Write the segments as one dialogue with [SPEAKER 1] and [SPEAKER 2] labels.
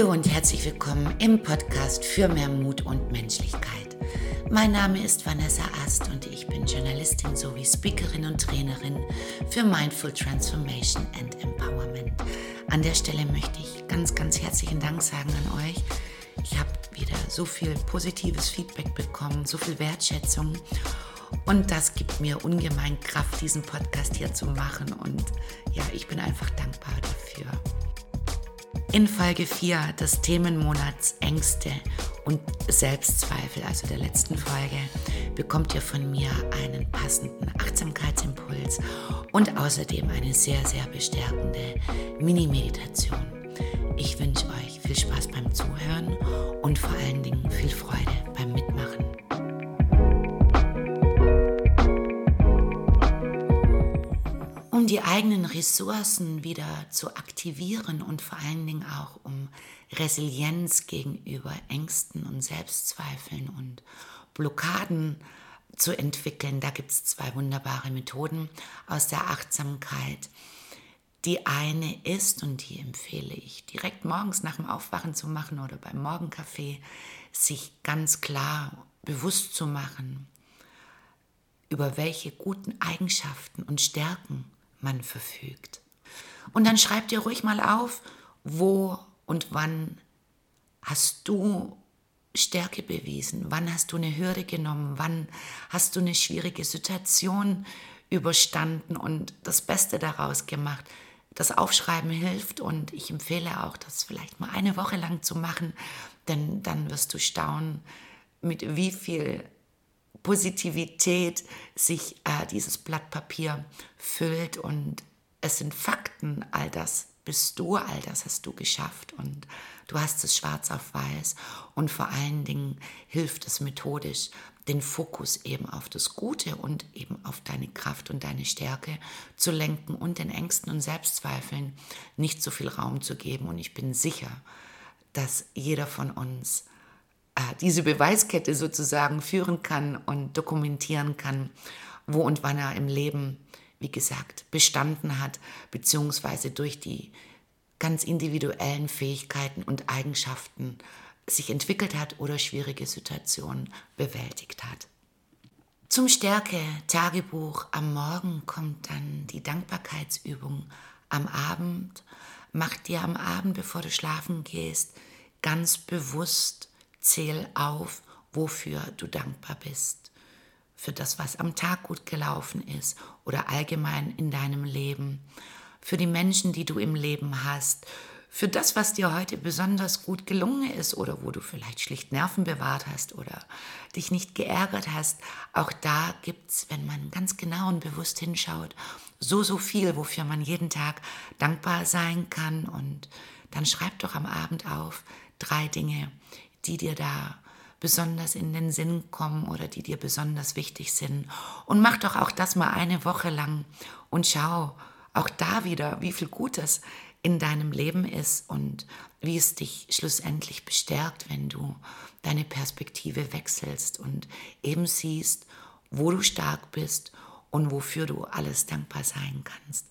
[SPEAKER 1] Hallo und herzlich willkommen im Podcast für mehr Mut und Menschlichkeit. Mein Name ist Vanessa Ast und ich bin Journalistin sowie Speakerin und Trainerin für Mindful Transformation and Empowerment. An der Stelle möchte ich ganz, ganz herzlichen Dank sagen an euch. Ich habe wieder so viel positives Feedback bekommen, so viel Wertschätzung und das gibt mir ungemein Kraft, diesen Podcast hier zu machen. Und ja, ich bin einfach dankbar dafür. In Folge 4 des Themenmonats Ängste und Selbstzweifel, also der letzten Folge, bekommt ihr von mir einen passenden Achtsamkeitsimpuls und außerdem eine sehr, sehr bestärkende Mini-Meditation. Ich wünsche euch viel Spaß beim Zuhören und vor allen Dingen viel Freude beim Mitmachen. Eigenen Ressourcen wieder zu aktivieren und vor allen Dingen auch um Resilienz gegenüber Ängsten und Selbstzweifeln und Blockaden zu entwickeln. Da gibt es zwei wunderbare Methoden aus der Achtsamkeit. Die eine ist, und die empfehle ich direkt morgens nach dem Aufwachen zu machen oder beim Morgenkaffee, sich ganz klar bewusst zu machen, über welche guten Eigenschaften und Stärken man verfügt. Und dann schreib dir ruhig mal auf, wo und wann hast du Stärke bewiesen, wann hast du eine Hürde genommen, wann hast du eine schwierige Situation überstanden und das Beste daraus gemacht. Das Aufschreiben hilft und ich empfehle auch, das vielleicht mal eine Woche lang zu machen, denn dann wirst du staunen, mit wie viel Positivität sich äh, dieses Blatt Papier füllt und es sind Fakten, all das bist du, all das hast du geschafft und du hast es schwarz auf weiß. Und vor allen Dingen hilft es methodisch, den Fokus eben auf das Gute und eben auf deine Kraft und deine Stärke zu lenken und den Ängsten und Selbstzweifeln nicht so viel Raum zu geben. Und ich bin sicher, dass jeder von uns diese Beweiskette sozusagen führen kann und dokumentieren kann, wo und wann er im Leben, wie gesagt, bestanden hat, beziehungsweise durch die ganz individuellen Fähigkeiten und Eigenschaften sich entwickelt hat oder schwierige Situationen bewältigt hat. Zum Stärke-Tagebuch am Morgen kommt dann die Dankbarkeitsübung am Abend. Mach dir am Abend, bevor du schlafen gehst, ganz bewusst Zähl auf, wofür du dankbar bist. Für das, was am Tag gut gelaufen ist oder allgemein in deinem Leben. Für die Menschen, die du im Leben hast. Für das, was dir heute besonders gut gelungen ist oder wo du vielleicht schlicht Nerven bewahrt hast oder dich nicht geärgert hast. Auch da gibt es, wenn man ganz genau und bewusst hinschaut, so, so viel, wofür man jeden Tag dankbar sein kann. Und dann schreib doch am Abend auf drei Dinge, die dir da besonders in den Sinn kommen oder die dir besonders wichtig sind. Und mach doch auch das mal eine Woche lang und schau auch da wieder, wie viel Gutes in deinem Leben ist und wie es dich schlussendlich bestärkt, wenn du deine Perspektive wechselst und eben siehst, wo du stark bist und wofür du alles dankbar sein kannst.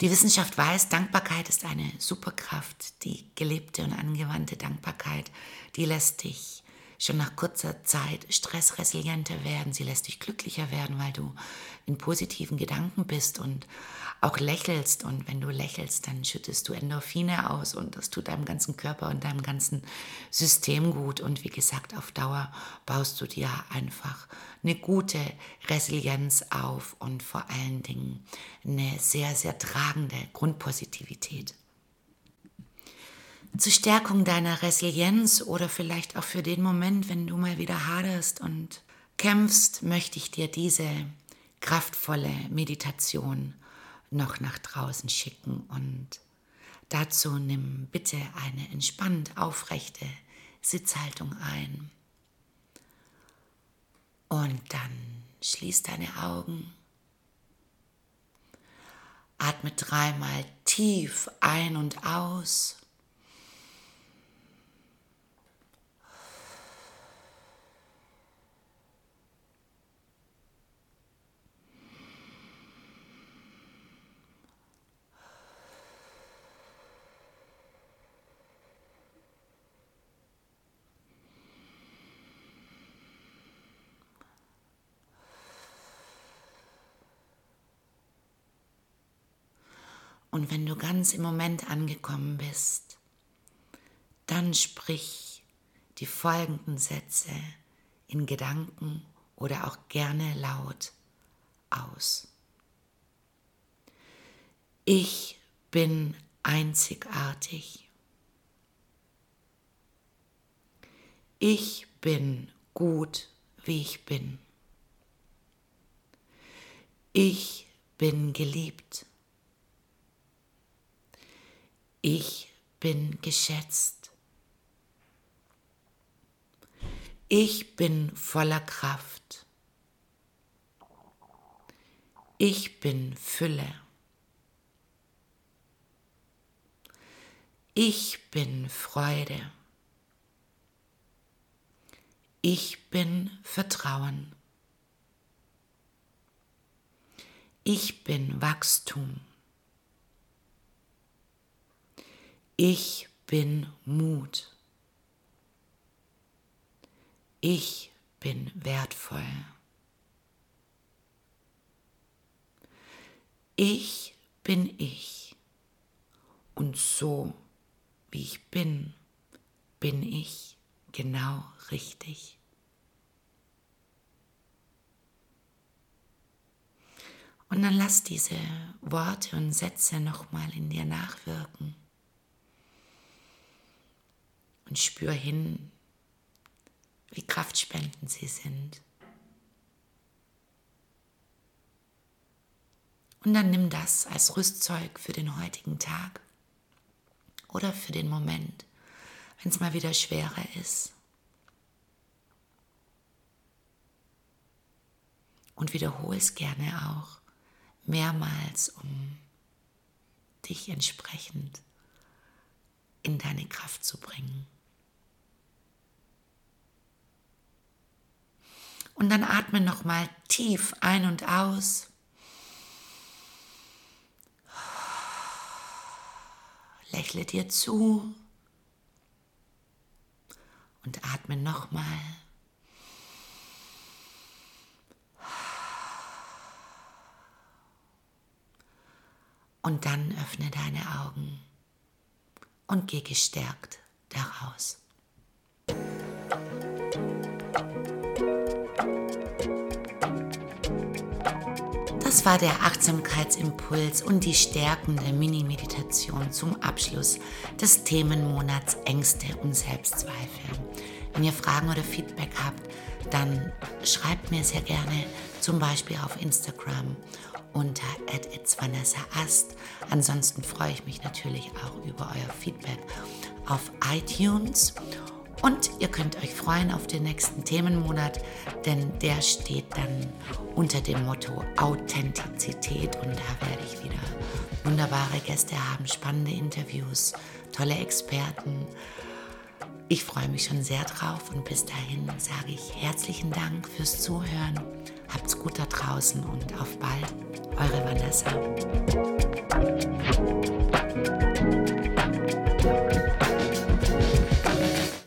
[SPEAKER 1] Die Wissenschaft weiß, Dankbarkeit ist eine Superkraft. Die gelebte und angewandte Dankbarkeit, die lässt dich schon nach kurzer Zeit stressresilienter werden. Sie lässt dich glücklicher werden, weil du in positiven Gedanken bist und auch lächelst. Und wenn du lächelst, dann schüttest du Endorphine aus und das tut deinem ganzen Körper und deinem ganzen System gut. Und wie gesagt, auf Dauer baust du dir einfach eine gute Resilienz auf und vor allen Dingen eine sehr, sehr tragende Grundpositivität zur Stärkung deiner Resilienz oder vielleicht auch für den Moment, wenn du mal wieder haderst und kämpfst, möchte ich dir diese kraftvolle Meditation noch nach draußen schicken und dazu nimm bitte eine entspannt aufrechte Sitzhaltung ein und dann schließ deine Augen. Atme dreimal tief ein und aus. Und wenn du ganz im Moment angekommen bist, dann sprich die folgenden Sätze in Gedanken oder auch gerne laut aus. Ich bin einzigartig. Ich bin gut, wie ich bin. Ich bin geliebt. Ich bin geschätzt. Ich bin voller Kraft. Ich bin Fülle. Ich bin Freude. Ich bin Vertrauen. Ich bin Wachstum. Ich bin Mut. Ich bin wertvoll. Ich bin ich. Und so wie ich bin, bin ich genau richtig. Und dann lass diese Worte und Sätze nochmal in dir nachwirken. Und spür hin, wie kraftspendend sie sind. Und dann nimm das als Rüstzeug für den heutigen Tag oder für den Moment, wenn es mal wieder schwerer ist. Und wiederhole es gerne auch mehrmals, um dich entsprechend in deine Kraft zu bringen. Und dann atme nochmal tief ein und aus. Lächle dir zu und atme nochmal. Und dann öffne deine Augen und geh gestärkt daraus. Das war der Achtsamkeitsimpuls und die stärkende Mini-Meditation zum Abschluss des Themenmonats Ängste und Selbstzweifel. Wenn ihr Fragen oder Feedback habt, dann schreibt mir sehr gerne, zum Beispiel auf Instagram unter @itsvanessaast. Ansonsten freue ich mich natürlich auch über euer Feedback auf iTunes. Und ihr könnt euch freuen auf den nächsten Themenmonat, denn der steht dann unter dem Motto Authentizität und da werde ich wieder wunderbare Gäste haben, spannende Interviews, tolle Experten. Ich freue mich schon sehr drauf und bis dahin sage ich herzlichen Dank fürs Zuhören. Habt's gut da draußen und auf bald. Eure Vanessa.